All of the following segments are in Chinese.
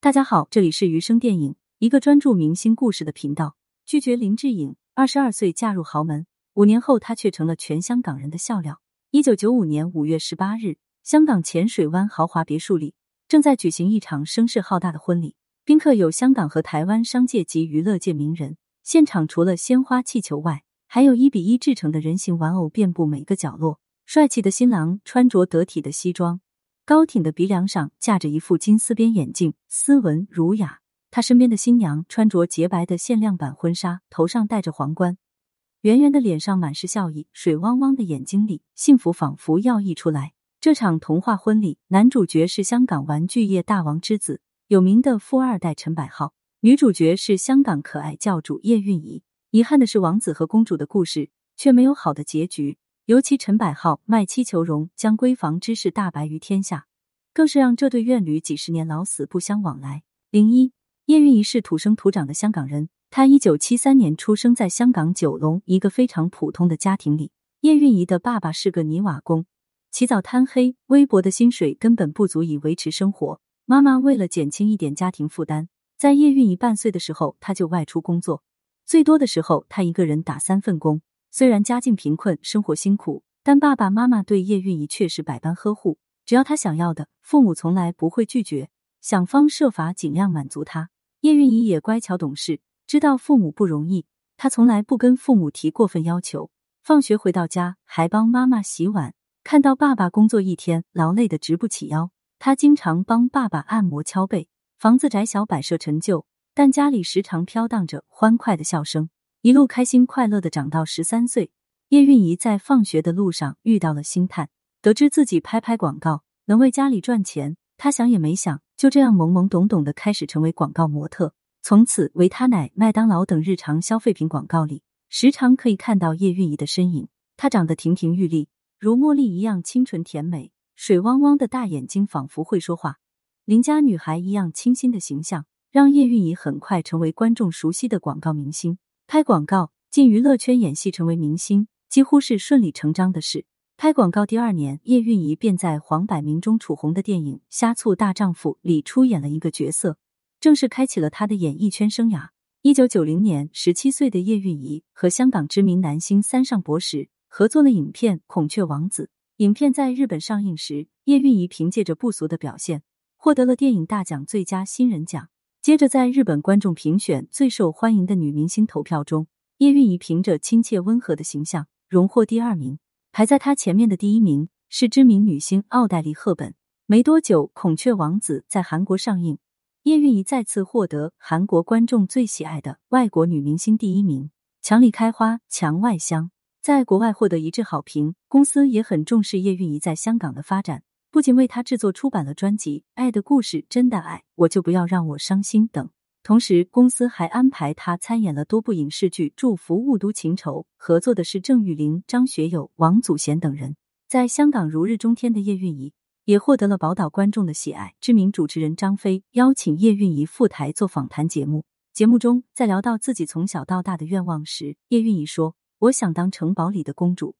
大家好，这里是余生电影，一个专注明星故事的频道。拒绝林志颖，二十二岁嫁入豪门，五年后她却成了全香港人的笑料。一九九五年五月十八日，香港浅水湾豪华别墅里正在举行一场声势浩大的婚礼，宾客有香港和台湾商界及娱乐界名人。现场除了鲜花气球外，还有一比一制成的人形玩偶遍布每个角落。帅气的新郎穿着得体的西装，高挺的鼻梁上架着一副金丝边眼镜，斯文儒雅。他身边的新娘穿着洁白的限量版婚纱，头上戴着皇冠，圆圆的脸上满是笑意，水汪汪的眼睛里幸福仿佛要溢出来。这场童话婚礼，男主角是香港玩具业大王之子，有名的富二代陈百浩；女主角是香港可爱教主叶蕴仪。遗憾的是，王子和公主的故事却没有好的结局，尤其陈百浩卖妻求荣，将闺房之事大白于天下，更是让这对怨侣几十年老死不相往来。零一。叶蕴仪是土生土长的香港人，她一九七三年出生在香港九龙一个非常普通的家庭里。叶蕴仪的爸爸是个泥瓦工，起早贪黑，微薄的薪水根本不足以维持生活。妈妈为了减轻一点家庭负担，在叶蕴仪半岁的时候，她就外出工作，最多的时候她一个人打三份工。虽然家境贫困，生活辛苦，但爸爸妈妈对叶蕴仪却是百般呵护，只要她想要的，父母从来不会拒绝，想方设法尽量满足她。叶蕴仪也乖巧懂事，知道父母不容易，她从来不跟父母提过分要求。放学回到家，还帮妈妈洗碗。看到爸爸工作一天劳累的直不起腰，她经常帮爸爸按摩敲背。房子窄小，摆设陈旧，但家里时常飘荡着欢快的笑声。一路开心快乐的长到十三岁，叶蕴仪在放学的路上遇到了星探，得知自己拍拍广告能为家里赚钱，她想也没想。就这样懵懵懂懂的开始成为广告模特，从此维他奶、麦当劳等日常消费品广告里，时常可以看到叶蕴仪的身影。她长得亭亭玉立，如茉莉一样清纯甜美，水汪汪的大眼睛仿佛会说话，邻家女孩一样清新的形象，让叶蕴仪很快成为观众熟悉的广告明星。拍广告进娱乐圈演戏，成为明星，几乎是顺理成章的事。拍广告第二年，叶蕴仪便在黄百鸣中楚红的电影《呷醋大丈夫》里出演了一个角色，正式开启了她的演艺圈生涯。一九九零年，十七岁的叶蕴仪和香港知名男星三上博时合作了影片《孔雀王子》。影片在日本上映时，叶蕴仪凭借着不俗的表现，获得了电影大奖最佳新人奖。接着，在日本观众评选最受欢迎的女明星投票中，叶蕴仪凭着亲切温和的形象荣获第二名。排在她前面的第一名是知名女星奥黛丽·赫本。没多久，《孔雀王子》在韩国上映，叶蕴仪再次获得韩国观众最喜爱的外国女明星第一名。墙里开花墙外香，在国外获得一致好评。公司也很重视叶蕴仪在香港的发展，不仅为她制作出版了专辑《爱的故事》《真的爱我就不要让我伤心》等。同时，公司还安排他参演了多部影视剧，《祝福雾都情仇》，合作的是郑裕玲、张学友、王祖贤等人。在香港如日中天的叶蕴仪，也获得了宝岛观众的喜爱。知名主持人张飞邀请叶蕴仪赴台做访谈节目。节目中，在聊到自己从小到大的愿望时，叶蕴仪说：“我想当城堡里的公主。”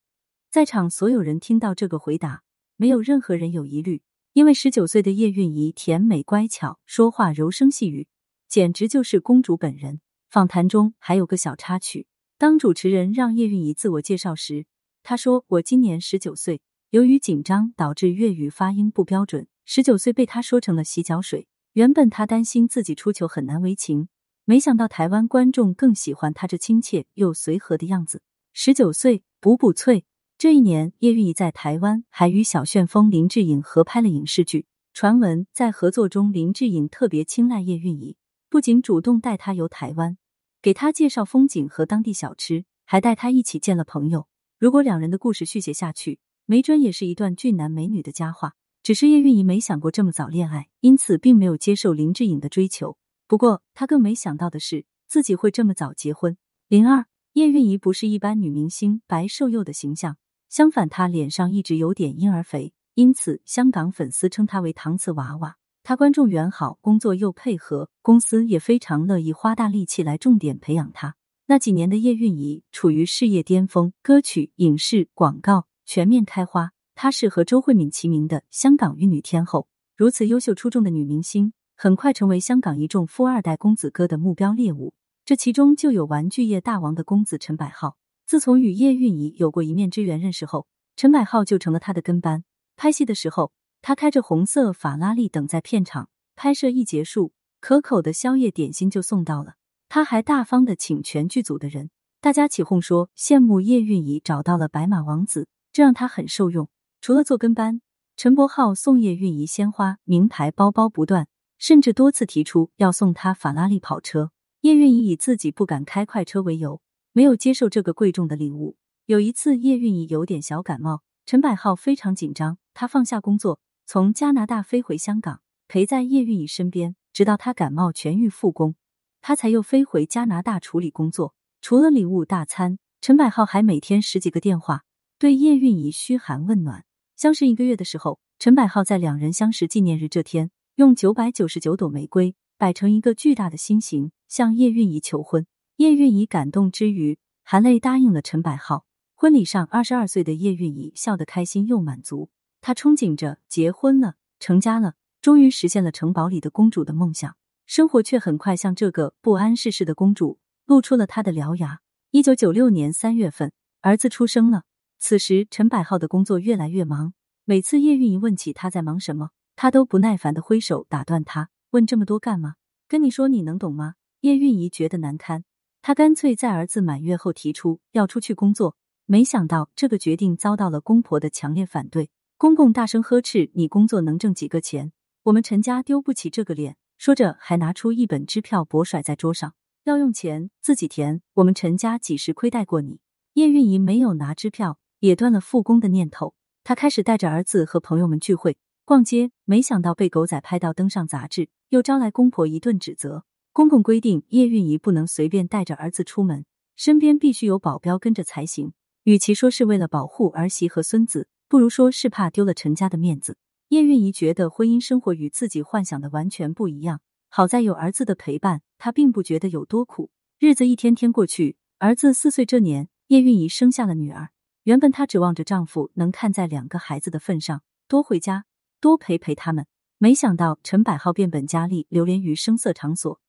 在场所有人听到这个回答，没有任何人有疑虑，因为十九岁的叶蕴仪甜美乖巧，说话柔声细语。简直就是公主本人。访谈中还有个小插曲，当主持人让叶蕴仪自我介绍时，她说：“我今年十九岁，由于紧张导致粤语发音不标准，十九岁被她说成了洗脚水。原本她担心自己出糗很难为情，没想到台湾观众更喜欢她这亲切又随和的样子。十九岁，补补脆。这一年，叶蕴仪在台湾还与小旋风林志颖合拍了影视剧。传闻在合作中，林志颖特别青睐叶蕴仪。不仅主动带她游台湾，给她介绍风景和当地小吃，还带她一起见了朋友。如果两人的故事续写下去，没准也是一段俊男美女的佳话。只是叶蕴仪没想过这么早恋爱，因此并没有接受林志颖的追求。不过，她更没想到的是自己会这么早结婚。零二，叶蕴仪不是一般女明星白瘦幼的形象，相反，她脸上一直有点婴儿肥，因此香港粉丝称她为“搪瓷娃娃”。他观众缘好，工作又配合，公司也非常乐意花大力气来重点培养他。那几年的叶蕴仪处于事业巅峰，歌曲、影视、广告全面开花。她是和周慧敏齐名的香港玉女天后。如此优秀出众的女明星，很快成为香港一众富二代公子哥的目标猎物。这其中就有玩具业大王的公子陈百浩。自从与叶蕴仪有过一面之缘认识后，陈百浩就成了他的跟班。拍戏的时候，他开着红色法拉利等在片场。拍摄一结束，可口的宵夜点心就送到了。他还大方的请全剧组的人，大家起哄说羡慕叶蕴仪找到了白马王子，这让他很受用。除了做跟班，陈柏浩送叶蕴仪鲜花、名牌包包不断，甚至多次提出要送她法拉利跑车。叶蕴仪以自己不敢开快车为由，没有接受这个贵重的礼物。有一次，叶蕴仪有点小感冒，陈百浩非常紧张，他放下工作，从加拿大飞回香港。陪在叶蕴仪身边，直到她感冒痊愈复工，他才又飞回加拿大处理工作。除了礼物大餐，陈百浩还每天十几个电话对叶蕴仪嘘寒问暖。相识一个月的时候，陈百浩在两人相识纪念日这天，用九百九十九朵玫瑰摆成一个巨大的心形，向叶蕴仪求婚。叶蕴仪感动之余，含泪答应了陈百浩。婚礼上，二十二岁的叶蕴仪笑得开心又满足，她憧憬着结婚了，成家了。终于实现了城堡里的公主的梦想，生活却很快向这个不谙世事的公主露出了她的獠牙。一九九六年三月份，儿子出生了。此时，陈百浩的工作越来越忙，每次叶蕴仪问起他在忙什么，他都不耐烦的挥手打断他：“问这么多干嘛？跟你说你能懂吗？”叶蕴仪觉得难堪，他干脆在儿子满月后提出要出去工作。没想到这个决定遭到了公婆的强烈反对，公公大声呵斥：“你工作能挣几个钱？”我们陈家丢不起这个脸，说着还拿出一本支票薄甩在桌上，要用钱自己填。我们陈家几时亏待过你？叶蕴仪没有拿支票，也断了复工的念头。她开始带着儿子和朋友们聚会、逛街，没想到被狗仔拍到登上杂志，又招来公婆一顿指责。公公规定叶蕴仪不能随便带着儿子出门，身边必须有保镖跟着才行。与其说是为了保护儿媳和孙子，不如说是怕丢了陈家的面子。叶蕴仪觉得婚姻生活与自己幻想的完全不一样。好在有儿子的陪伴，她并不觉得有多苦。日子一天天过去，儿子四岁这年，叶蕴仪生下了女儿。原本她指望着丈夫能看在两个孩子的份上，多回家多陪陪他们。没想到陈百浩变本加厉，流连于声色场所，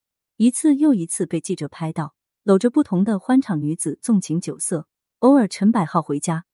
一次又一次被记者拍到搂着不同的欢场女子纵情酒色。偶尔陈百浩回家，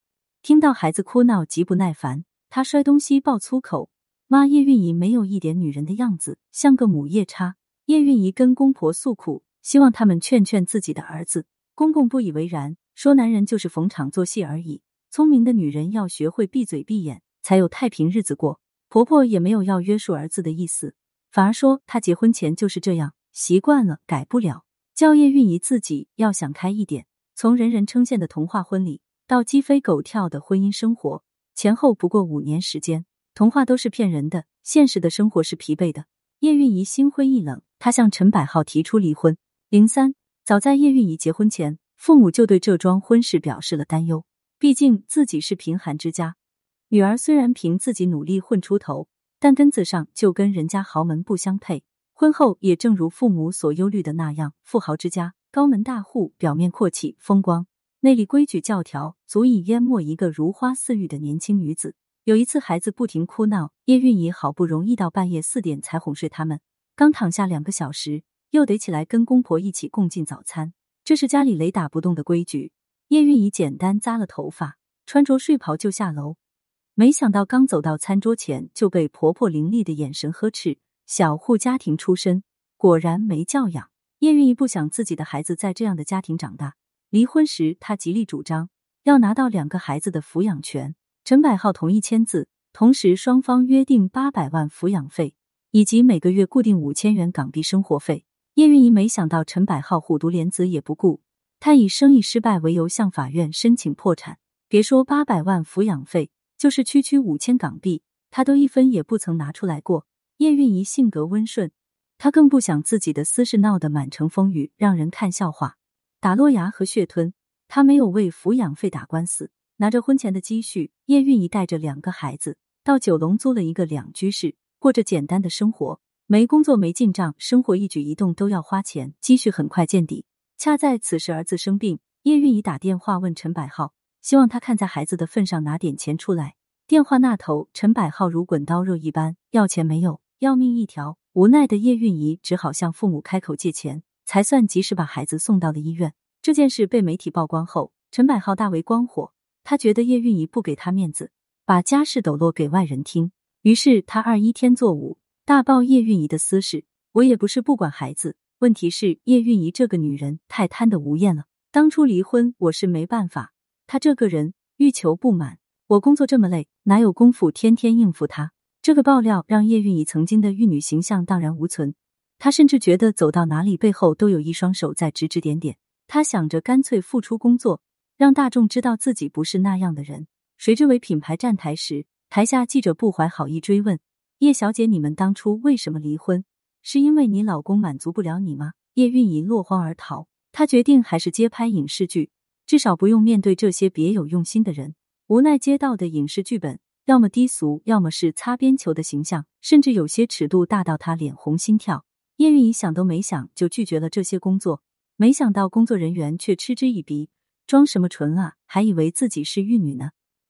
听到孩子哭闹，极不耐烦。他摔东西，爆粗口，妈叶蕴仪没有一点女人的样子，像个母夜叉。叶蕴仪跟公婆诉苦，希望他们劝劝自己的儿子。公公不以为然，说男人就是逢场作戏而已，聪明的女人要学会闭嘴闭眼，才有太平日子过。婆婆也没有要约束儿子的意思，反而说她结婚前就是这样，习惯了，改不了。叫叶蕴仪自己要想开一点，从人人称羡的童话婚礼到鸡飞狗跳的婚姻生活。前后不过五年时间，童话都是骗人的，现实的生活是疲惫的。叶蕴仪心灰意冷，她向陈百浩提出离婚。零三，早在叶蕴仪结婚前，父母就对这桩婚事表示了担忧。毕竟自己是贫寒之家，女儿虽然凭自己努力混出头，但根子上就跟人家豪门不相配。婚后也正如父母所忧虑的那样，富豪之家，高门大户，表面阔气风光。内里规矩教条，足以淹没一个如花似玉的年轻女子。有一次，孩子不停哭闹，叶蕴仪好不容易到半夜四点才哄睡他们。刚躺下两个小时，又得起来跟公婆一起共进早餐，这是家里雷打不动的规矩。叶蕴仪简单扎了头发，穿着睡袍就下楼，没想到刚走到餐桌前，就被婆婆凌厉的眼神呵斥：“小户家庭出身，果然没教养。”叶蕴仪不想自己的孩子在这样的家庭长大。离婚时，她极力主张要拿到两个孩子的抚养权。陈百浩同意签字，同时双方约定八百万抚养费以及每个月固定五千元港币生活费。叶蕴仪没想到陈百浩虎毒莲子也不顾，他以生意失败为由向法院申请破产。别说八百万抚养费，就是区区五千港币，他都一分也不曾拿出来过。叶蕴仪性格温顺，他更不想自己的私事闹得满城风雨，让人看笑话。打落牙和血吞，他没有为抚养费打官司，拿着婚前的积蓄，叶蕴仪带着两个孩子到九龙租了一个两居室，过着简单的生活。没工作，没进账，生活一举一动都要花钱，积蓄很快见底。恰在此时，儿子生病，叶蕴仪打电话问陈百浩，希望他看在孩子的份上拿点钱出来。电话那头，陈百浩如滚刀肉一般，要钱没有，要命一条。无奈的叶蕴仪只好向父母开口借钱，才算及时把孩子送到了医院。这件事被媒体曝光后，陈百浩大为光火。他觉得叶蕴仪不给他面子，把家事抖落给外人听，于是他二一天作五，大爆叶蕴仪的私事。我也不是不管孩子，问题是叶蕴仪这个女人太贪得无厌了。当初离婚我是没办法，她这个人欲求不满。我工作这么累，哪有功夫天天应付她？这个爆料让叶蕴仪曾经的玉女形象荡然无存，她甚至觉得走到哪里背后都有一双手在指指点点。她想着干脆复出工作，让大众知道自己不是那样的人。谁知为品牌站台时，台下记者不怀好意追问叶小姐：“你们当初为什么离婚？是因为你老公满足不了你吗？”叶蕴仪落荒而逃，她决定还是接拍影视剧，至少不用面对这些别有用心的人。无奈接到的影视剧本。要么低俗，要么是擦边球的形象，甚至有些尺度大到他脸红心跳。叶蕴仪想都没想就拒绝了这些工作，没想到工作人员却嗤之以鼻，装什么纯啊，还以为自己是玉女呢。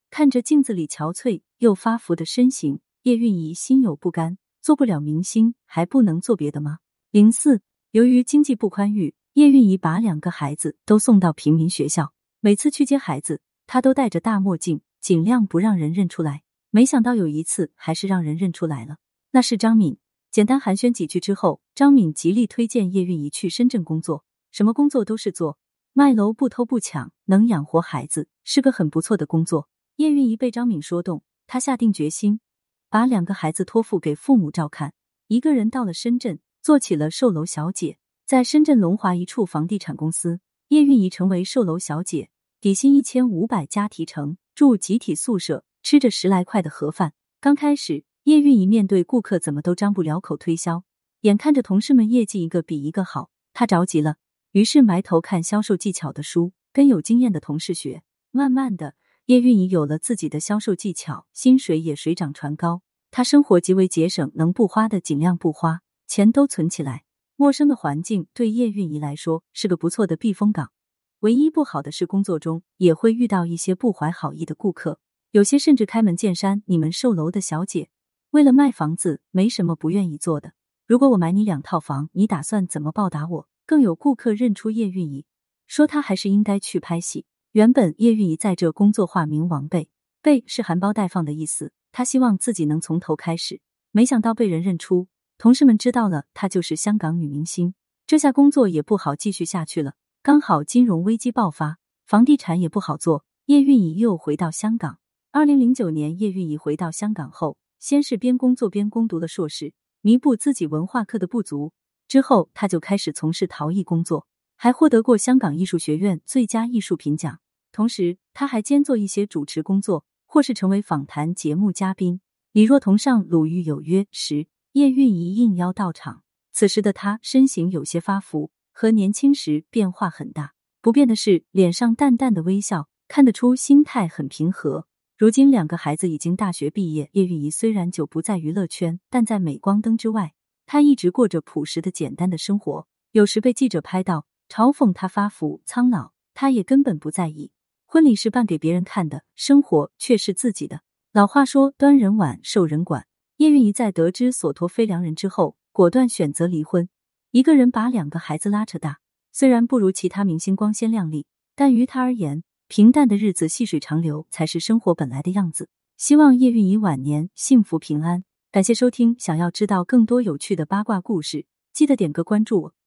看着镜子里憔悴又发福的身形，叶蕴仪心有不甘，做不了明星还不能做别的吗？零四，由于经济不宽裕，叶蕴仪把两个孩子都送到平民学校，每次去接孩子，她都戴着大墨镜，尽量不让人认出来。没想到有一次还是让人认出来了，那是张敏。简单寒暄几句之后，张敏极力推荐叶蕴仪去深圳工作，什么工作都是做，卖楼不偷不抢，能养活孩子，是个很不错的工作。叶蕴仪被张敏说动，她下定决心把两个孩子托付给父母照看，一个人到了深圳，做起了售楼小姐。在深圳龙华一处房地产公司，叶蕴仪成为售楼小姐，底薪一千五百加提成，住集体宿舍。吃着十来块的盒饭，刚开始叶蕴仪面对顾客怎么都张不了口推销，眼看着同事们业绩一个比一个好，她着急了，于是埋头看销售技巧的书，跟有经验的同事学。慢慢的，叶蕴仪有了自己的销售技巧，薪水也水涨船高。她生活极为节省，能不花的尽量不花，钱都存起来。陌生的环境对叶蕴仪来说是个不错的避风港，唯一不好的是工作中也会遇到一些不怀好意的顾客。有些甚至开门见山，你们售楼的小姐为了卖房子，没什么不愿意做的。如果我买你两套房，你打算怎么报答我？更有顾客认出叶蕴仪，说她还是应该去拍戏。原本叶蕴仪在这工作化名王贝，贝是含苞待放的意思，她希望自己能从头开始。没想到被人认出，同事们知道了，她就是香港女明星。这下工作也不好继续下去了。刚好金融危机爆发，房地产也不好做，叶蕴仪又回到香港。二零零九年，叶蕴仪回到香港后，先是边工作边攻读了硕士，弥补自己文化课的不足。之后，他就开始从事陶艺工作，还获得过香港艺术学院最佳艺术品奖。同时，他还兼做一些主持工作，或是成为访谈节目嘉宾。李若彤上《鲁豫有约》时，叶蕴仪应邀到场。此时的她身形有些发福，和年轻时变化很大。不变的是脸上淡淡的微笑，看得出心态很平和。如今两个孩子已经大学毕业，叶蕴仪虽然久不在娱乐圈，但在镁光灯之外，她一直过着朴实的、简单的生活。有时被记者拍到，嘲讽她发福、苍老，她也根本不在意。婚礼是办给别人看的，生活却是自己的。老话说，端人碗，受人管。叶蕴仪在得知所托非良人之后，果断选择离婚，一个人把两个孩子拉扯大。虽然不如其他明星光鲜亮丽，但于她而言，平淡的日子，细水长流才是生活本来的样子。希望叶蕴仪晚年幸福平安。感谢收听，想要知道更多有趣的八卦故事，记得点个关注我。